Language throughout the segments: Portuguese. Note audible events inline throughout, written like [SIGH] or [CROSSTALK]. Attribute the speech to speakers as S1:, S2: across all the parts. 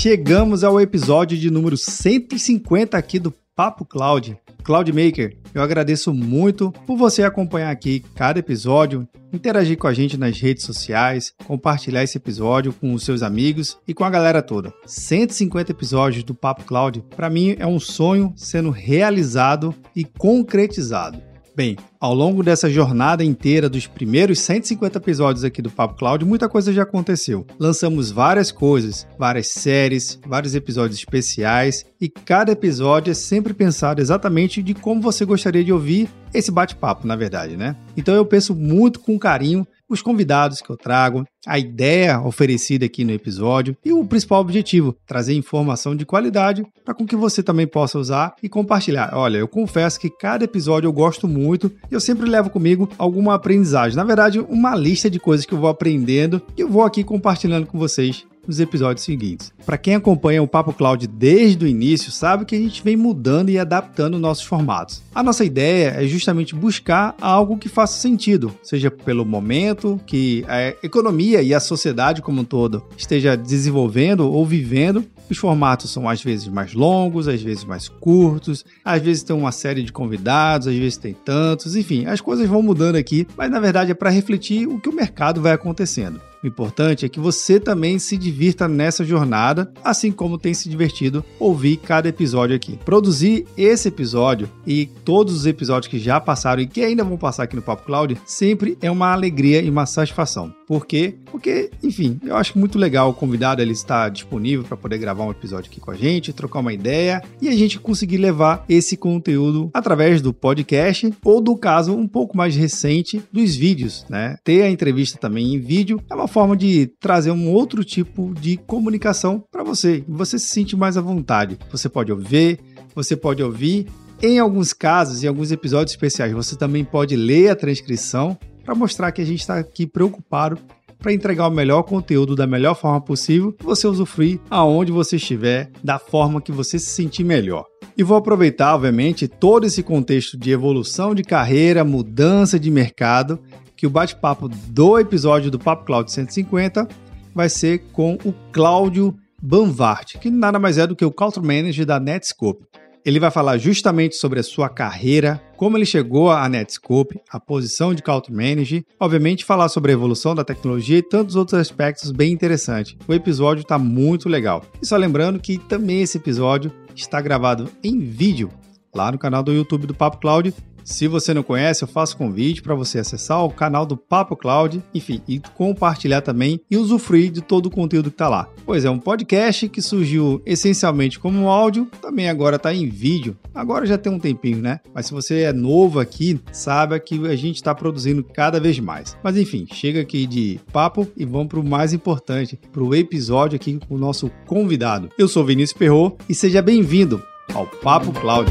S1: chegamos ao episódio de número 150 aqui do Papo Cloud. Cloudmaker, eu agradeço muito por você acompanhar aqui cada episódio, interagir com a gente nas redes sociais, compartilhar esse episódio com os seus amigos e com a galera toda. 150 episódios do Papo Cloud, para mim é um sonho sendo realizado e concretizado. Bem, ao longo dessa jornada inteira dos primeiros 150 episódios aqui do Papo Cloud, muita coisa já aconteceu. Lançamos várias coisas, várias séries, vários episódios especiais e cada episódio é sempre pensado exatamente de como você gostaria de ouvir esse bate-papo, na verdade, né? Então eu penso muito com carinho os convidados que eu trago, a ideia oferecida aqui no episódio e o principal objetivo, trazer informação de qualidade para com que você também possa usar e compartilhar. Olha, eu confesso que cada episódio eu gosto muito e eu sempre levo comigo alguma aprendizagem. Na verdade, uma lista de coisas que eu vou aprendendo e eu vou aqui compartilhando com vocês nos episódios seguintes. Para quem acompanha o Papo Cloud desde o início, sabe que a gente vem mudando e adaptando nossos formatos. A nossa ideia é justamente buscar algo que faça sentido, seja pelo momento que a economia e a sociedade como um todo esteja desenvolvendo ou vivendo. Os formatos são às vezes mais longos, às vezes mais curtos, às vezes tem uma série de convidados, às vezes tem tantos, enfim, as coisas vão mudando aqui, mas na verdade é para refletir o que o mercado vai acontecendo. O importante é que você também se divirta nessa jornada, assim como tem se divertido ouvir cada episódio aqui. Produzir esse episódio e todos os episódios que já passaram e que ainda vão passar aqui no Papo Cloud sempre é uma alegria e uma satisfação. Por quê? Porque, enfim, eu acho muito legal o convidado ele estar disponível para poder gravar um episódio aqui com a gente, trocar uma ideia e a gente conseguir levar esse conteúdo através do podcast ou do caso um pouco mais recente dos vídeos, né? Ter a entrevista também em vídeo é uma forma de trazer um outro tipo de comunicação para você. Você se sente mais à vontade. Você pode ouvir, você pode ouvir. Em alguns casos, em alguns episódios especiais, você também pode ler a transcrição para mostrar que a gente está aqui preocupado para entregar o melhor conteúdo da melhor forma possível você usufruir aonde você estiver, da forma que você se sentir melhor. E vou aproveitar, obviamente, todo esse contexto de evolução de carreira, mudança de mercado que o bate-papo do episódio do Papo Cloud 150 vai ser com o Cláudio Banvart, que nada mais é do que o Culture Manager da Netscope. Ele vai falar justamente sobre a sua carreira, como ele chegou à Netscope, a posição de Culture Manager, obviamente falar sobre a evolução da tecnologia e tantos outros aspectos bem interessantes. O episódio está muito legal. E só lembrando que também esse episódio está gravado em vídeo lá no canal do YouTube do Papo Cloud se você não conhece, eu faço convite para você acessar o canal do Papo Cloud, enfim, e compartilhar também e usufruir de todo o conteúdo que está lá. Pois é, um podcast que surgiu essencialmente como áudio, também agora está em vídeo. Agora já tem um tempinho, né? Mas se você é novo aqui, saiba que a gente está produzindo cada vez mais. Mas enfim, chega aqui de papo e vamos para o mais importante, para o episódio aqui com o nosso convidado. Eu sou Vinícius Perro e seja bem-vindo ao Papo Cloud.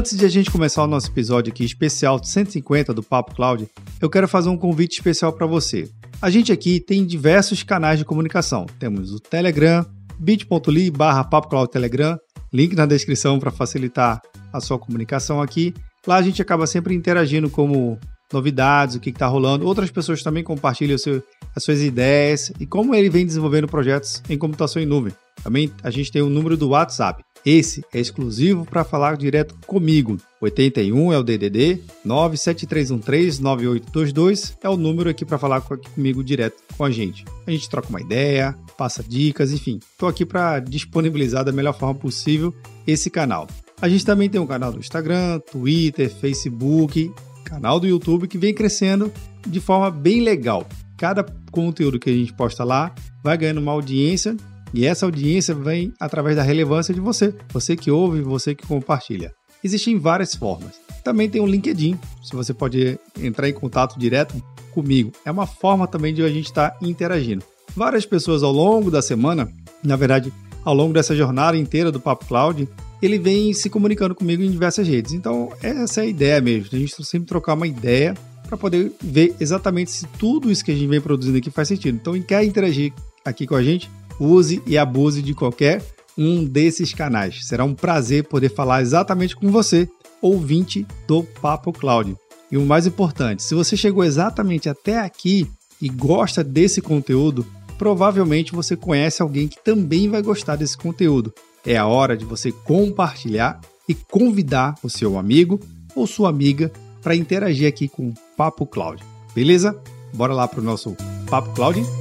S1: Antes de a gente começar o nosso episódio aqui especial 150 do Papo Cloud, eu quero fazer um convite especial para você. A gente aqui tem diversos canais de comunicação. Temos o Telegram, bit.ly barra Telegram, link na descrição para facilitar a sua comunicação aqui. Lá a gente acaba sempre interagindo como novidades, o que está rolando. Outras pessoas também compartilham seu, as suas ideias e como ele vem desenvolvendo projetos em computação em nuvem. Também a gente tem o número do WhatsApp. Esse é exclusivo para falar direto comigo. 81 é o DDD, 973139822 é o número aqui para falar comigo direto com a gente. A gente troca uma ideia, passa dicas, enfim. Estou aqui para disponibilizar da melhor forma possível esse canal. A gente também tem um canal do Instagram, Twitter, Facebook, canal do YouTube que vem crescendo de forma bem legal. Cada conteúdo que a gente posta lá vai ganhando uma audiência e essa audiência vem através da relevância de você, você que ouve, você que compartilha. Existem várias formas. Também tem o LinkedIn, se você pode entrar em contato direto comigo. É uma forma também de a gente estar interagindo. Várias pessoas ao longo da semana, na verdade, ao longo dessa jornada inteira do Papo Cloud, ele vem se comunicando comigo em diversas redes. Então, essa é a ideia mesmo, a gente sempre trocar uma ideia para poder ver exatamente se tudo isso que a gente vem produzindo aqui faz sentido. Então, quer interagir aqui com a gente, use e abuse de qualquer um desses canais. Será um prazer poder falar exatamente com você, ouvinte do Papo Cloud. E o mais importante, se você chegou exatamente até aqui e gosta desse conteúdo, provavelmente você conhece alguém que também vai gostar desse conteúdo. É a hora de você compartilhar e convidar o seu amigo ou sua amiga para interagir aqui com o Papo Cloud. Beleza? Bora lá para o nosso Papo Cloud?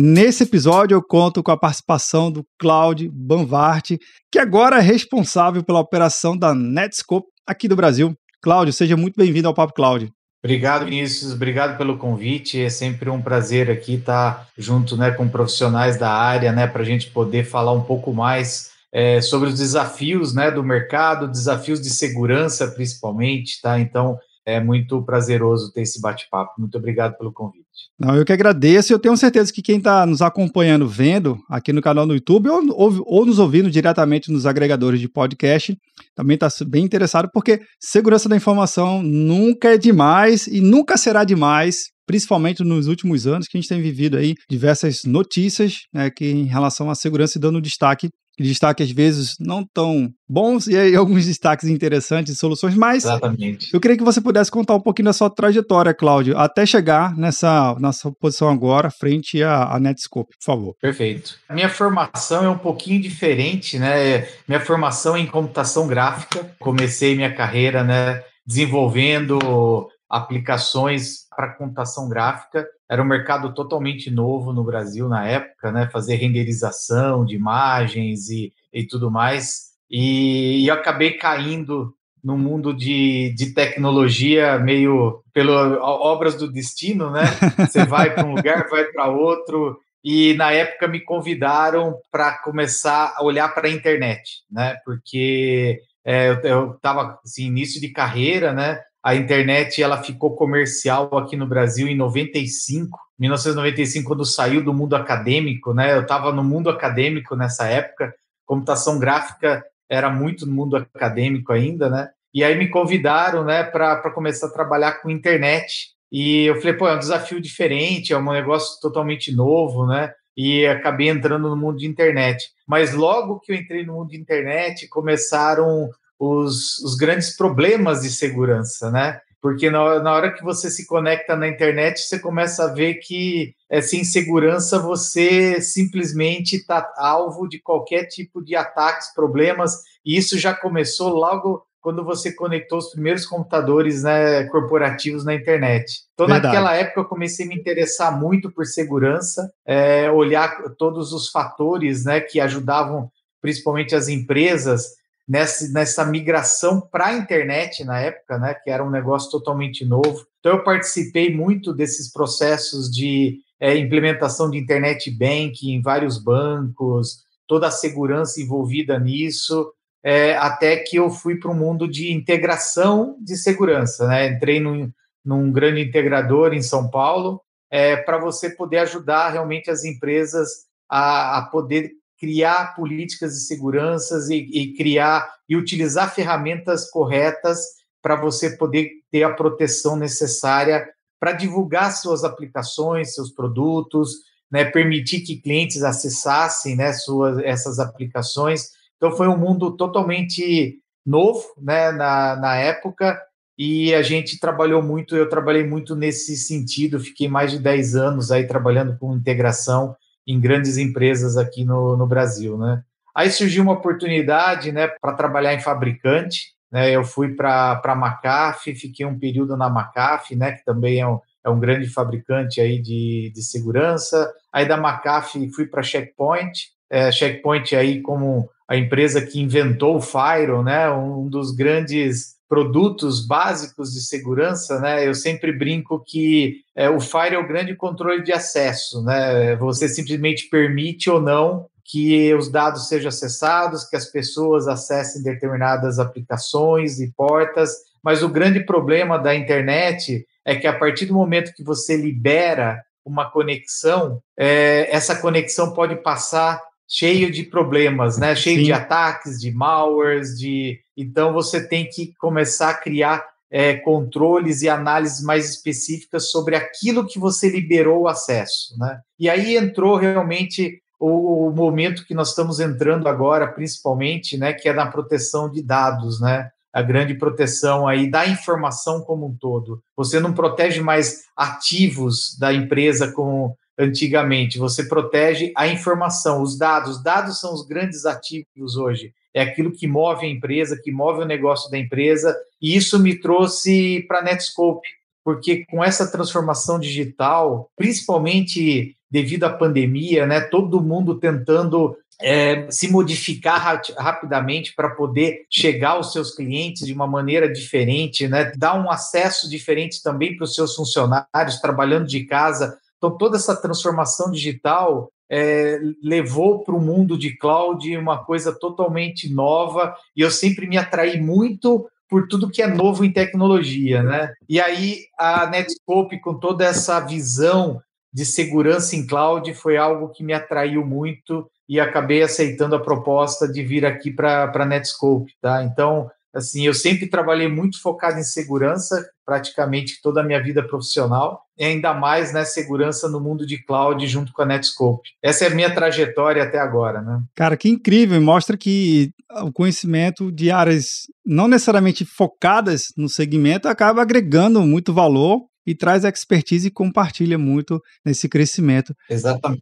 S1: Nesse episódio eu conto com a participação do Claudio Banvart, que agora é responsável pela operação da Netscope aqui do Brasil. Cláudio, seja muito bem-vindo ao Papo Cláudio.
S2: Obrigado, Vinícius. Obrigado pelo convite. É sempre um prazer aqui estar junto né, com profissionais da área, né, para a gente poder falar um pouco mais é, sobre os desafios né, do mercado, desafios de segurança, principalmente. Tá? Então, é muito prazeroso ter esse bate-papo. Muito obrigado pelo convite.
S1: Não, eu que agradeço. Eu tenho certeza que quem está nos acompanhando, vendo aqui no canal no YouTube ou, ou, ou nos ouvindo diretamente nos agregadores de podcast, também está bem interessado, porque segurança da informação nunca é demais e nunca será demais principalmente nos últimos anos que a gente tem vivido aí diversas notícias né, que em relação à segurança e dando destaque destaque às vezes não tão bons e aí [LAUGHS] alguns destaques interessantes e soluções, mas
S2: Exatamente.
S1: eu queria que você pudesse contar um pouquinho da sua trajetória, Cláudio, até chegar nessa, nessa posição agora, frente à, à Netscope, por favor.
S2: Perfeito. Minha formação é um pouquinho diferente, né? Minha formação é em computação gráfica. Comecei minha carreira, né, desenvolvendo aplicações para computação gráfica. Era um mercado totalmente novo no Brasil na época, né? Fazer renderização de imagens e, e tudo mais. E, e acabei caindo no mundo de, de tecnologia meio pelas obras do destino, né? Você vai para um lugar, vai para outro. E na época me convidaram para começar a olhar para a internet, né? Porque é, eu estava assim, início de carreira, né? A internet ela ficou comercial aqui no Brasil em 95, 1995, quando saiu do mundo acadêmico, né? Eu estava no mundo acadêmico nessa época, computação gráfica era muito no mundo acadêmico ainda, né? E aí me convidaram, né, para começar a trabalhar com internet. E eu falei, pô, é um desafio diferente, é um negócio totalmente novo, né? E acabei entrando no mundo de internet. Mas logo que eu entrei no mundo de internet, começaram os, os grandes problemas de segurança, né? Porque na, na hora que você se conecta na internet, você começa a ver que é, sem segurança você simplesmente está alvo de qualquer tipo de ataques, problemas, e isso já começou logo quando você conectou os primeiros computadores né, corporativos na internet. Então, Verdade. naquela época, eu comecei a me interessar muito por segurança, é, olhar todos os fatores né, que ajudavam principalmente as empresas nessa, nessa migração para a internet na época, né, que era um negócio totalmente novo. Então, eu participei muito desses processos de é, implementação de internet banking em vários bancos, toda a segurança envolvida nisso, é, até que eu fui para o mundo de integração de segurança. Né? Entrei num, num grande integrador em São Paulo é, para você poder ajudar realmente as empresas a, a poder criar políticas de seguranças e, e criar e utilizar ferramentas corretas para você poder ter a proteção necessária para divulgar suas aplicações, seus produtos, né, permitir que clientes acessassem né, suas, essas aplicações. Então, foi um mundo totalmente novo né, na, na época e a gente trabalhou muito, eu trabalhei muito nesse sentido, fiquei mais de 10 anos aí trabalhando com integração em grandes empresas aqui no, no Brasil, né? Aí surgiu uma oportunidade, né, para trabalhar em fabricante, né? Eu fui para a McAfee, fiquei um período na McAfee, né, que também é um, é um grande fabricante aí de, de segurança. Aí da McAfee fui para Checkpoint, é, Checkpoint aí como a empresa que inventou o Firewall, né, um dos grandes produtos básicos de segurança, né? Eu sempre brinco que é, o Fire é o grande controle de acesso, né? Você simplesmente permite ou não que os dados sejam acessados, que as pessoas acessem determinadas aplicações e portas, mas o grande problema da internet é que a partir do momento que você libera uma conexão, é, essa conexão pode passar cheio de problemas, né? Cheio Sim. de ataques, de malwares, de então você tem que começar a criar é, controles e análises mais específicas sobre aquilo que você liberou o acesso. Né? E aí entrou realmente o, o, momento que nós estamos entrando agora, principalmente, né, que é na proteção de dados, né? A grande proteção aí da informação como um todo. Você não protege mais ativos da empresa como antigamente, você protege a informação, os dados. Os dados são os grandes ativos hoje. É aquilo que move a empresa, que move o negócio da empresa, e isso me trouxe para a Netscope, porque com essa transformação digital, principalmente devido à pandemia, né, todo mundo tentando é, se modificar ra rapidamente para poder chegar aos seus clientes de uma maneira diferente, né, dar um acesso diferente também para os seus funcionários trabalhando de casa. Então, toda essa transformação digital é, levou para o mundo de cloud uma coisa totalmente nova e eu sempre me atraí muito por tudo que é novo em tecnologia, né? E aí a Netscope com toda essa visão de segurança em cloud foi algo que me atraiu muito e acabei aceitando a proposta de vir aqui para a Netscope, tá? Então, assim, eu sempre trabalhei muito focado em segurança, praticamente toda a minha vida profissional, e ainda mais, né, segurança no mundo de cloud junto com a Netscope. Essa é a minha trajetória até agora, né?
S1: Cara, que incrível, mostra que o conhecimento de áreas não necessariamente focadas no segmento acaba agregando muito valor e traz expertise e compartilha muito nesse crescimento.
S2: Exatamente.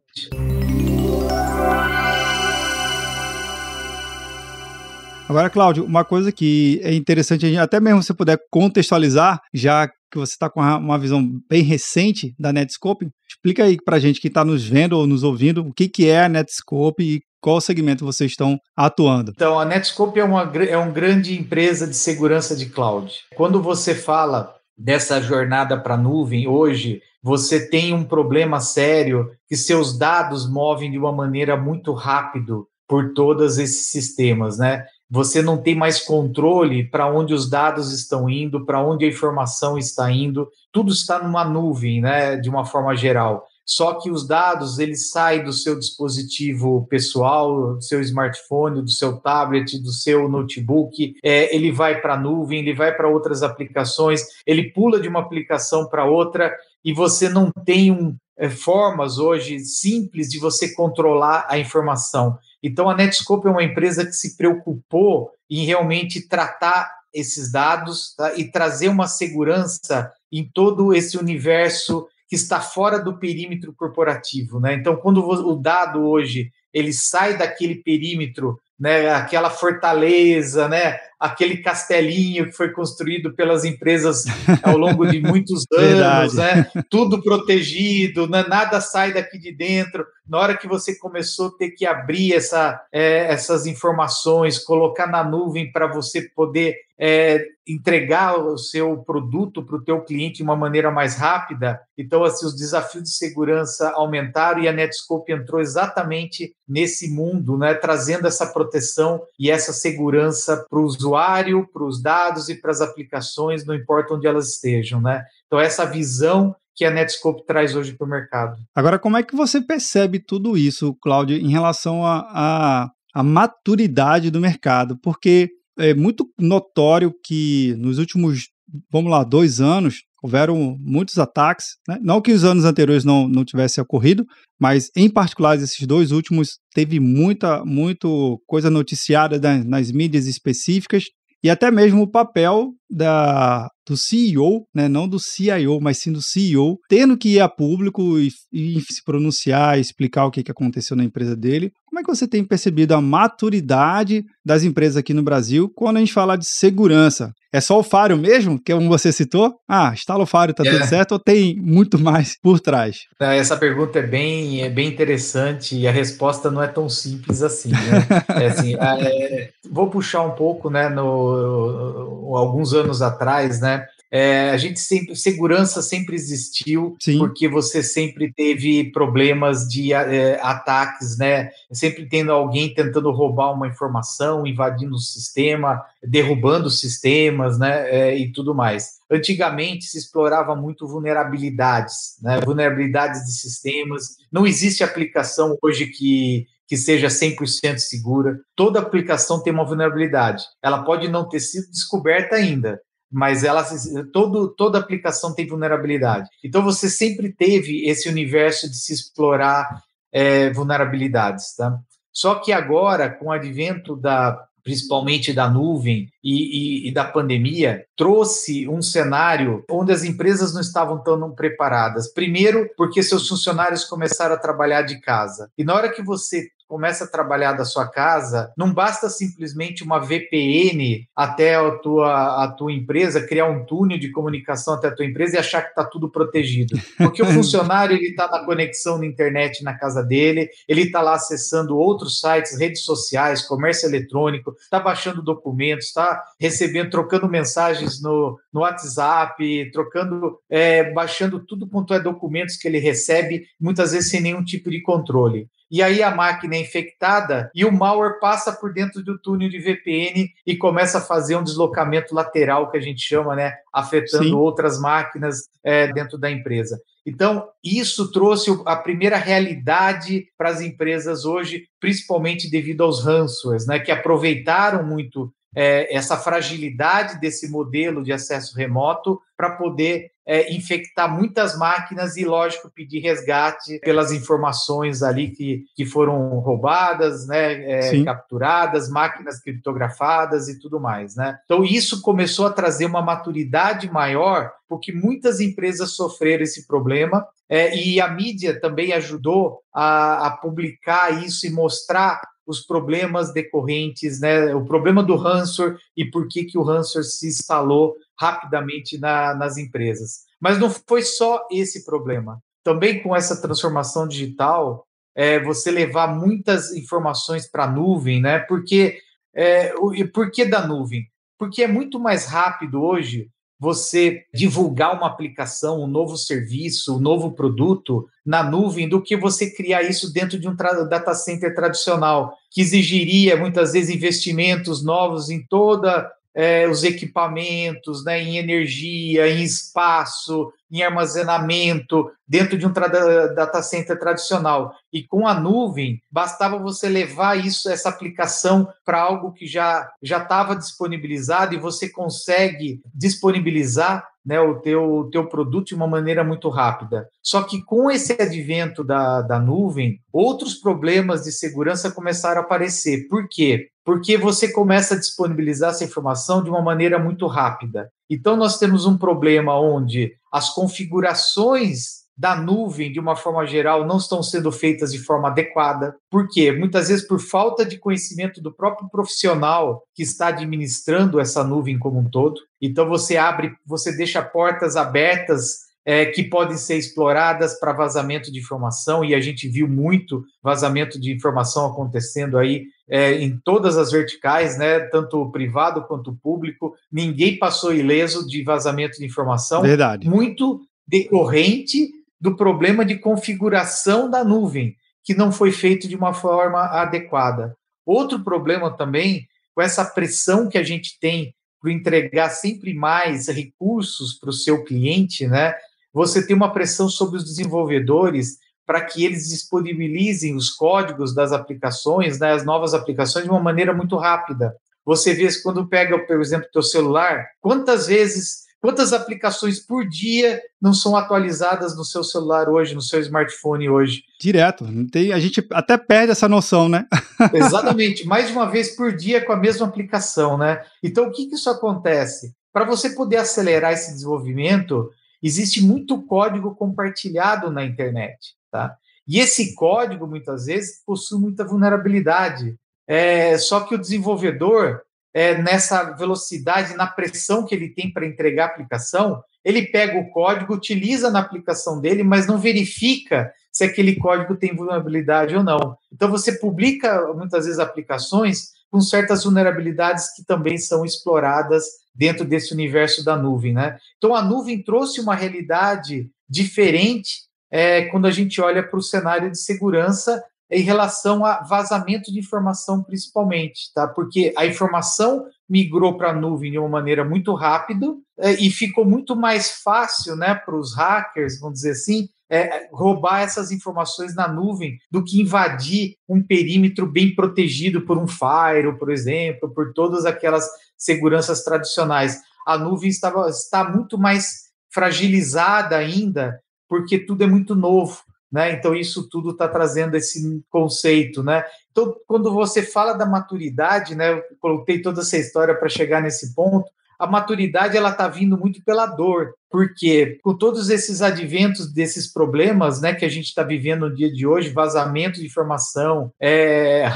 S1: Agora, Cláudio, uma coisa que é interessante, até mesmo se você puder contextualizar, já que você está com uma visão bem recente da Netscope, explica aí para gente que está nos vendo ou nos ouvindo o que, que é a Netscope e qual segmento vocês estão atuando?
S2: Então, a Netscope é uma, é uma grande empresa de segurança de cloud. Quando você fala dessa jornada para a nuvem hoje, você tem um problema sério que seus dados movem de uma maneira muito rápido por todos esses sistemas, né? Você não tem mais controle para onde os dados estão indo, para onde a informação está indo, tudo está numa nuvem, né, de uma forma geral. Só que os dados eles saem do seu dispositivo pessoal, do seu smartphone, do seu tablet, do seu notebook, é, ele vai para a nuvem, ele vai para outras aplicações, ele pula de uma aplicação para outra e você não tem um, é, formas hoje simples de você controlar a informação. Então a Netscope é uma empresa que se preocupou em realmente tratar esses dados tá, e trazer uma segurança em todo esse universo que está fora do perímetro corporativo, né? Então, quando o dado hoje ele sai daquele perímetro, né, aquela fortaleza, né, aquele castelinho que foi construído pelas empresas ao longo de [LAUGHS] muitos anos, né, tudo protegido, né, nada sai daqui de dentro. Na hora que você começou a ter que abrir essa, é, essas informações, colocar na nuvem para você poder é, entregar o seu produto para o teu cliente de uma maneira mais rápida. Então, assim, os desafios de segurança aumentaram e a Netscope entrou exatamente nesse mundo, né, trazendo essa proteção e essa segurança para o usuário, para os dados e para as aplicações, não importa onde elas estejam, né? Então, essa visão que a Netscope traz hoje para o mercado.
S1: Agora, como é que você percebe tudo isso, Cláudio, em relação à maturidade do mercado? Porque é muito notório que nos últimos, vamos lá, dois anos, houveram muitos ataques. Né? Não que os anos anteriores não, não tivessem ocorrido, mas em particular esses dois últimos teve muita, muito coisa noticiada nas, nas mídias específicas e até mesmo o papel da, do CEO, né, não do CIO, mas sim do CEO, tendo que ir a público e, e se pronunciar, explicar o que, que aconteceu na empresa dele. Como é que você tem percebido a maturidade das empresas aqui no Brasil quando a gente fala de segurança? É só o Faro mesmo, que é você citou? Ah, instala o Faro, tá é. tudo certo, ou tem muito mais por trás?
S2: Essa pergunta é bem, é bem interessante e a resposta não é tão simples assim. Né? [LAUGHS] é assim é, vou puxar um pouco, né, no, alguns anos atrás, né, é, a gente sempre, segurança sempre existiu, Sim. porque você sempre teve problemas de é, ataques, né? Sempre tendo alguém tentando roubar uma informação, invadindo o sistema, derrubando sistemas, né? É, e tudo mais. Antigamente se explorava muito vulnerabilidades, né? Vulnerabilidades de sistemas. Não existe aplicação hoje que que seja 100% segura. Toda aplicação tem uma vulnerabilidade. Ela pode não ter sido descoberta ainda, mas ela todo, toda aplicação tem vulnerabilidade. Então você sempre teve esse universo de se explorar é, vulnerabilidades, tá? Só que agora, com o advento da principalmente da nuvem e, e, e, da pandemia, trouxe um cenário onde as empresas não estavam tão preparadas. Primeiro, porque seus funcionários começaram a trabalhar de casa. E na hora que você começa a trabalhar da sua casa, não basta simplesmente uma VPN até a tua, a tua empresa, criar um túnel de comunicação até a tua empresa e achar que está tudo protegido. Porque o [LAUGHS] funcionário ele está na conexão na internet na casa dele, ele está lá acessando outros sites, redes sociais, comércio eletrônico, está baixando documentos, está recebendo, trocando mensagens no, no WhatsApp, trocando, é, baixando tudo quanto é documentos que ele recebe, muitas vezes sem nenhum tipo de controle e aí a máquina é infectada e o malware passa por dentro do túnel de VPN e começa a fazer um deslocamento lateral que a gente chama, né, afetando Sim. outras máquinas é, dentro da empresa. Então, isso trouxe a primeira realidade para as empresas hoje, principalmente devido aos ransomwares, né, que aproveitaram muito é, essa fragilidade desse modelo de acesso remoto para poder é, infectar muitas máquinas e, lógico, pedir resgate pelas informações ali que, que foram roubadas, né, é, capturadas, máquinas criptografadas e tudo mais. Né? Então, isso começou a trazer uma maturidade maior, porque muitas empresas sofreram esse problema é, e a mídia também ajudou a, a publicar isso e mostrar os problemas decorrentes, né, o problema do ransomware e por que, que o ransomware se instalou rapidamente na, nas empresas. Mas não foi só esse problema. Também com essa transformação digital, é, você levar muitas informações para a nuvem, né? Porque, é, por que da nuvem? Porque é muito mais rápido hoje você divulgar uma aplicação, um novo serviço, um novo produto na nuvem do que você criar isso dentro de um data center tradicional, que exigiria muitas vezes investimentos novos em toda é, os equipamentos, né, em energia, em espaço, em armazenamento, dentro de um data center tradicional. E com a nuvem, bastava você levar isso, essa aplicação, para algo que já já estava disponibilizado e você consegue disponibilizar né, o teu, teu produto de uma maneira muito rápida. Só que com esse advento da, da nuvem, outros problemas de segurança começaram a aparecer. Por quê? Porque você começa a disponibilizar essa informação de uma maneira muito rápida. Então, nós temos um problema onde as configurações da nuvem, de uma forma geral, não estão sendo feitas de forma adequada. Por quê? Muitas vezes por falta de conhecimento do próprio profissional que está administrando essa nuvem como um todo. Então você abre, você deixa portas abertas é, que podem ser exploradas para vazamento de informação, e a gente viu muito vazamento de informação acontecendo aí é, em todas as verticais, né, tanto o privado quanto o público. Ninguém passou ileso de vazamento de informação.
S1: Verdade.
S2: Muito decorrente do problema de configuração da nuvem, que não foi feito de uma forma adequada. Outro problema também, com essa pressão que a gente tem para entregar sempre mais recursos para o seu cliente, né? Você tem uma pressão sobre os desenvolvedores para que eles disponibilizem os códigos das aplicações, né, as novas aplicações, de uma maneira muito rápida. Você vê quando pega, por exemplo, teu celular, quantas vezes Quantas aplicações por dia não são atualizadas no seu celular hoje, no seu smartphone hoje?
S1: Direto. Tem, a gente até perde essa noção, né? [LAUGHS]
S2: Exatamente. Mais de uma vez por dia com a mesma aplicação, né? Então, o que, que isso acontece? Para você poder acelerar esse desenvolvimento, existe muito código compartilhado na internet, tá? E esse código, muitas vezes, possui muita vulnerabilidade. É, só que o desenvolvedor, é, nessa velocidade, na pressão que ele tem para entregar a aplicação, ele pega o código, utiliza na aplicação dele, mas não verifica se aquele código tem vulnerabilidade ou não. Então você publica muitas vezes aplicações com certas vulnerabilidades que também são exploradas dentro desse universo da nuvem, né? Então a nuvem trouxe uma realidade diferente é, quando a gente olha para o cenário de segurança em relação a vazamento de informação, principalmente, tá? Porque a informação migrou para a nuvem de uma maneira muito rápida é, e ficou muito mais fácil, né, para os hackers, vamos dizer assim, é, roubar essas informações na nuvem do que invadir um perímetro bem protegido por um firewall, por exemplo, por todas aquelas seguranças tradicionais. a nuvem estava, está muito mais fragilizada ainda, porque tudo é muito novo. Né? Então, isso tudo está trazendo esse conceito. Né? Então, quando você fala da maturidade, né, eu coloquei toda essa história para chegar nesse ponto, a maturidade ela está vindo muito pela dor, porque com todos esses adventos desses problemas, né, que a gente está vivendo no dia de hoje, vazamento de informação, é,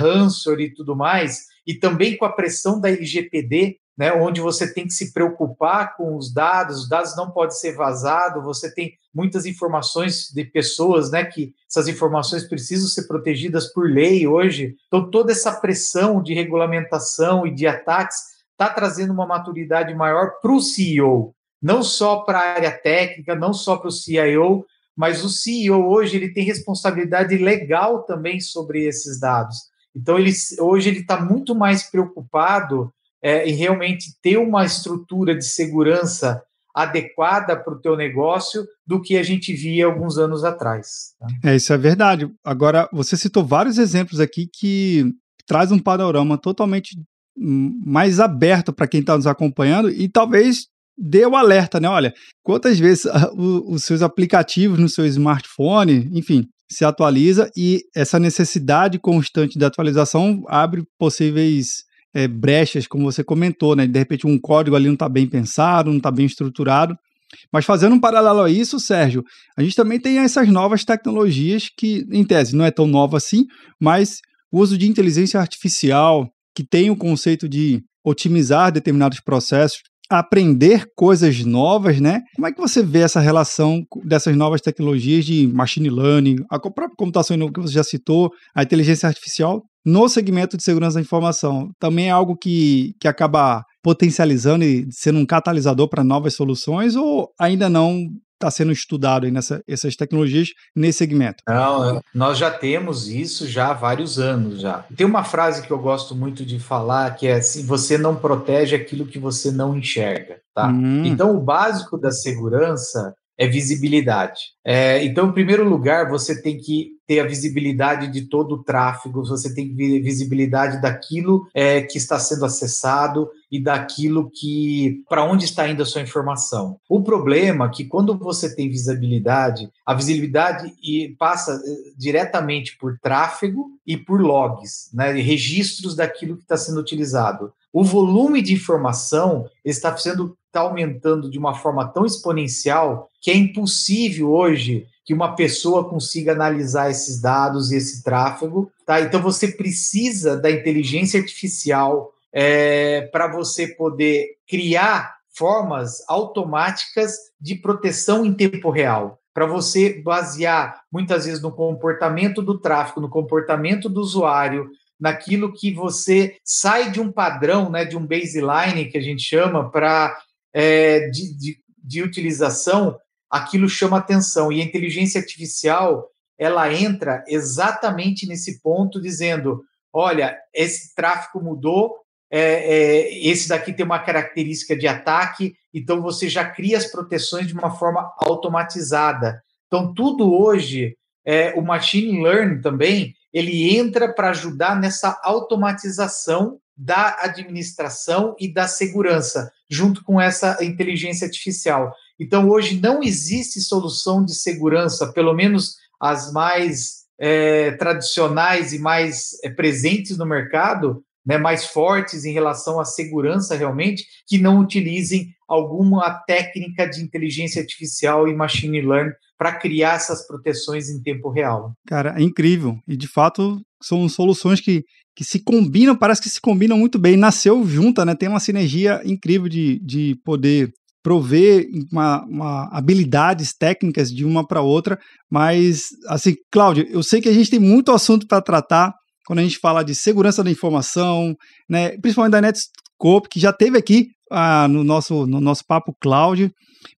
S2: e tudo mais, e também com a pressão da LGPD, né, onde você tem que se preocupar com os dados, os dados não podem ser vazados, você tem muitas informações de pessoas, né, que essas informações precisam ser protegidas por lei hoje. Então toda essa pressão de regulamentação e de ataques está trazendo uma maturidade maior para o CEO, não só para a área técnica, não só para o CIO, mas o CEO hoje ele tem responsabilidade legal também sobre esses dados. Então ele hoje ele está muito mais preocupado é, em realmente ter uma estrutura de segurança adequada para o teu negócio do que a gente via alguns anos atrás.
S1: Tá? É isso é verdade. Agora você citou vários exemplos aqui que traz um panorama totalmente mais aberto para quem está nos acompanhando e talvez dê o alerta, né? Olha, quantas vezes os seus aplicativos no seu smartphone, enfim, se atualiza e essa necessidade constante de atualização abre possíveis é, brechas, como você comentou, né? De repente um código ali não está bem pensado, não está bem estruturado. Mas fazendo um paralelo a isso, Sérgio, a gente também tem essas novas tecnologias que, em tese, não é tão nova assim, mas o uso de inteligência artificial, que tem o conceito de otimizar determinados processos, aprender coisas novas, né? Como é que você vê essa relação dessas novas tecnologias de machine learning, a própria computação que você já citou, a inteligência artificial no segmento de segurança da informação? Também é algo que, que acaba potencializando e sendo um catalisador para novas soluções ou ainda não está sendo estudado aí nessa, essas tecnologias nesse segmento?
S2: Não, nós já temos isso já há vários anos já. Tem uma frase que eu gosto muito de falar que é assim: você não protege aquilo que você não enxerga, tá? Hum. Então o básico da segurança é visibilidade. É, então, em primeiro lugar, você tem que ter a visibilidade de todo o tráfego, você tem visibilidade daquilo é, que está sendo acessado e daquilo que para onde está indo a sua informação. O problema é que quando você tem visibilidade, a visibilidade passa eh, diretamente por tráfego e por logs, né, registros daquilo que está sendo utilizado. O volume de informação está sendo está aumentando de uma forma tão exponencial que é impossível hoje que uma pessoa consiga analisar esses dados e esse tráfego. Tá? Então você precisa da inteligência artificial é, para você poder criar formas automáticas de proteção em tempo real. Para você basear muitas vezes no comportamento do tráfego, no comportamento do usuário, naquilo que você sai de um padrão, né, de um baseline que a gente chama, para é, de, de, de utilização, aquilo chama atenção. E a inteligência artificial, ela entra exatamente nesse ponto, dizendo: olha, esse tráfego mudou, é, é, esse daqui tem uma característica de ataque, então você já cria as proteções de uma forma automatizada. Então, tudo hoje, é, o machine learning também, ele entra para ajudar nessa automatização da administração e da segurança, junto com essa inteligência artificial. Então, hoje não existe solução de segurança, pelo menos as mais é, tradicionais e mais é, presentes no mercado, né, mais fortes em relação à segurança realmente, que não utilizem alguma técnica de inteligência artificial e machine learning para criar essas proteções em tempo real.
S1: Cara, é incrível. E de fato são soluções que que se combinam, parece que se combinam muito bem. Nasceu junta, né? Tem uma sinergia incrível de, de poder prover uma, uma habilidades técnicas de uma para outra, mas assim, Cláudio, eu sei que a gente tem muito assunto para tratar quando a gente fala de segurança da informação, né, principalmente da Netscope, que já teve aqui ah, no, nosso, no nosso papo Cláudio,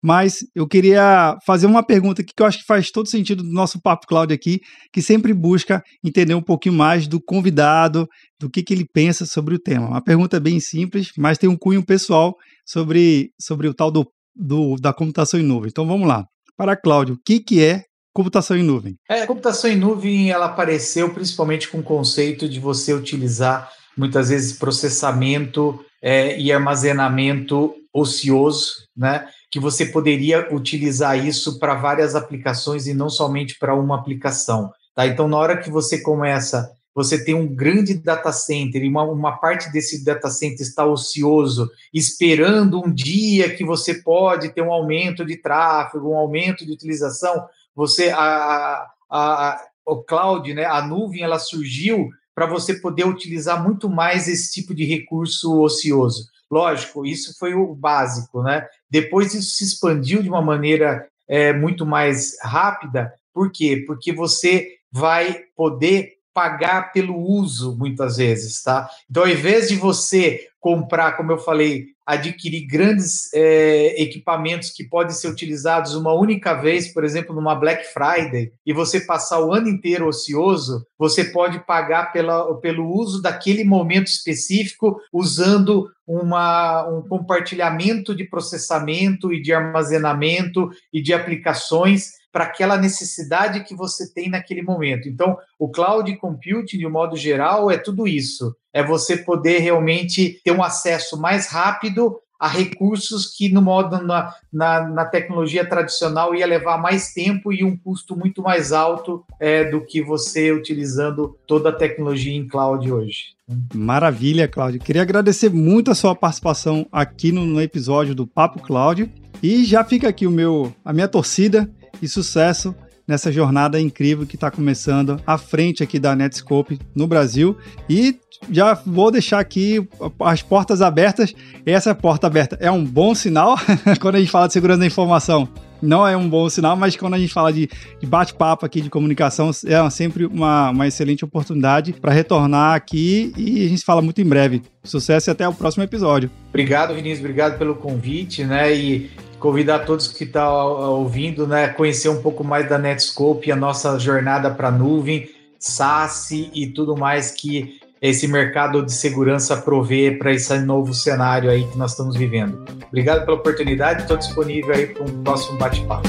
S1: mas eu queria fazer uma pergunta aqui que eu acho que faz todo sentido do nosso Papo Cloud aqui, que sempre busca entender um pouquinho mais do convidado, do que, que ele pensa sobre o tema. Uma pergunta bem simples, mas tem um cunho pessoal sobre, sobre o tal do, do, da computação em nuvem. Então vamos lá. Para Cláudio, o que, que é computação em nuvem?
S2: É, a computação em nuvem ela apareceu principalmente com o conceito de você utilizar muitas vezes processamento é, e armazenamento ocioso, né? Que você poderia utilizar isso para várias aplicações e não somente para uma aplicação. Tá? Então, na hora que você começa você tem um grande data center e uma, uma parte desse data center está ocioso, esperando um dia que você pode ter um aumento de tráfego, um aumento de utilização, você a, a, a o cloud, né, a nuvem, ela surgiu para você poder utilizar muito mais esse tipo de recurso ocioso. Lógico, isso foi o básico, né? Depois isso se expandiu de uma maneira é, muito mais rápida. Por quê? Porque você vai poder pagar pelo uso, muitas vezes, tá? Então, ao invés de você comprar, como eu falei, adquirir grandes é, equipamentos que podem ser utilizados uma única vez, por exemplo, numa Black Friday, e você passar o ano inteiro ocioso, você pode pagar pela, pelo uso daquele momento específico, usando uma, um compartilhamento de processamento e de armazenamento e de aplicações para aquela necessidade que você tem naquele momento. Então, o cloud computing, de um modo geral, é tudo isso. É você poder realmente ter um acesso mais rápido a recursos que, no modo na, na, na, tecnologia tradicional, ia levar mais tempo e um custo muito mais alto é, do que você utilizando toda a tecnologia em cloud hoje.
S1: Maravilha, Cláudio. Queria agradecer muito a sua participação aqui no, no episódio do Papo Cloud. E já fica aqui o meu, a minha torcida e sucesso nessa jornada incrível que está começando à frente aqui da Netscope no Brasil. E já vou deixar aqui as portas abertas. Essa porta aberta é um bom sinal [LAUGHS] quando a gente fala de segurança da informação. Não é um bom sinal, mas quando a gente fala de, de bate-papo aqui, de comunicação, é sempre uma, uma excelente oportunidade para retornar aqui e a gente fala muito em breve. Sucesso e até o próximo episódio.
S2: Obrigado, Vinícius. Obrigado pelo convite, né? E convidar todos que estão tá ouvindo, né, conhecer um pouco mais da Netscope, a nossa jornada para nuvem, SaaS e tudo mais que esse mercado de segurança provê para esse novo cenário aí que nós estamos vivendo. Obrigado pela oportunidade, estou disponível aí para um próximo bate-papo.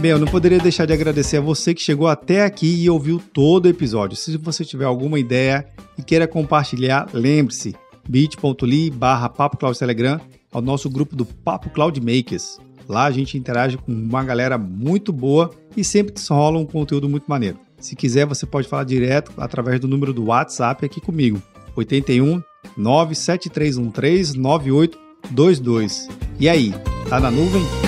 S1: Bem, eu não poderia deixar de agradecer a você que chegou até aqui e ouviu todo o episódio. Se você tiver alguma ideia e queira compartilhar, lembre-se, bit.ly barra Papo Telegram ao nosso grupo do Papo Cloud Makers. Lá a gente interage com uma galera muito boa e sempre rola um conteúdo muito maneiro. Se quiser, você pode falar direto através do número do WhatsApp aqui comigo, 81 97313 9822. E aí, tá na nuvem?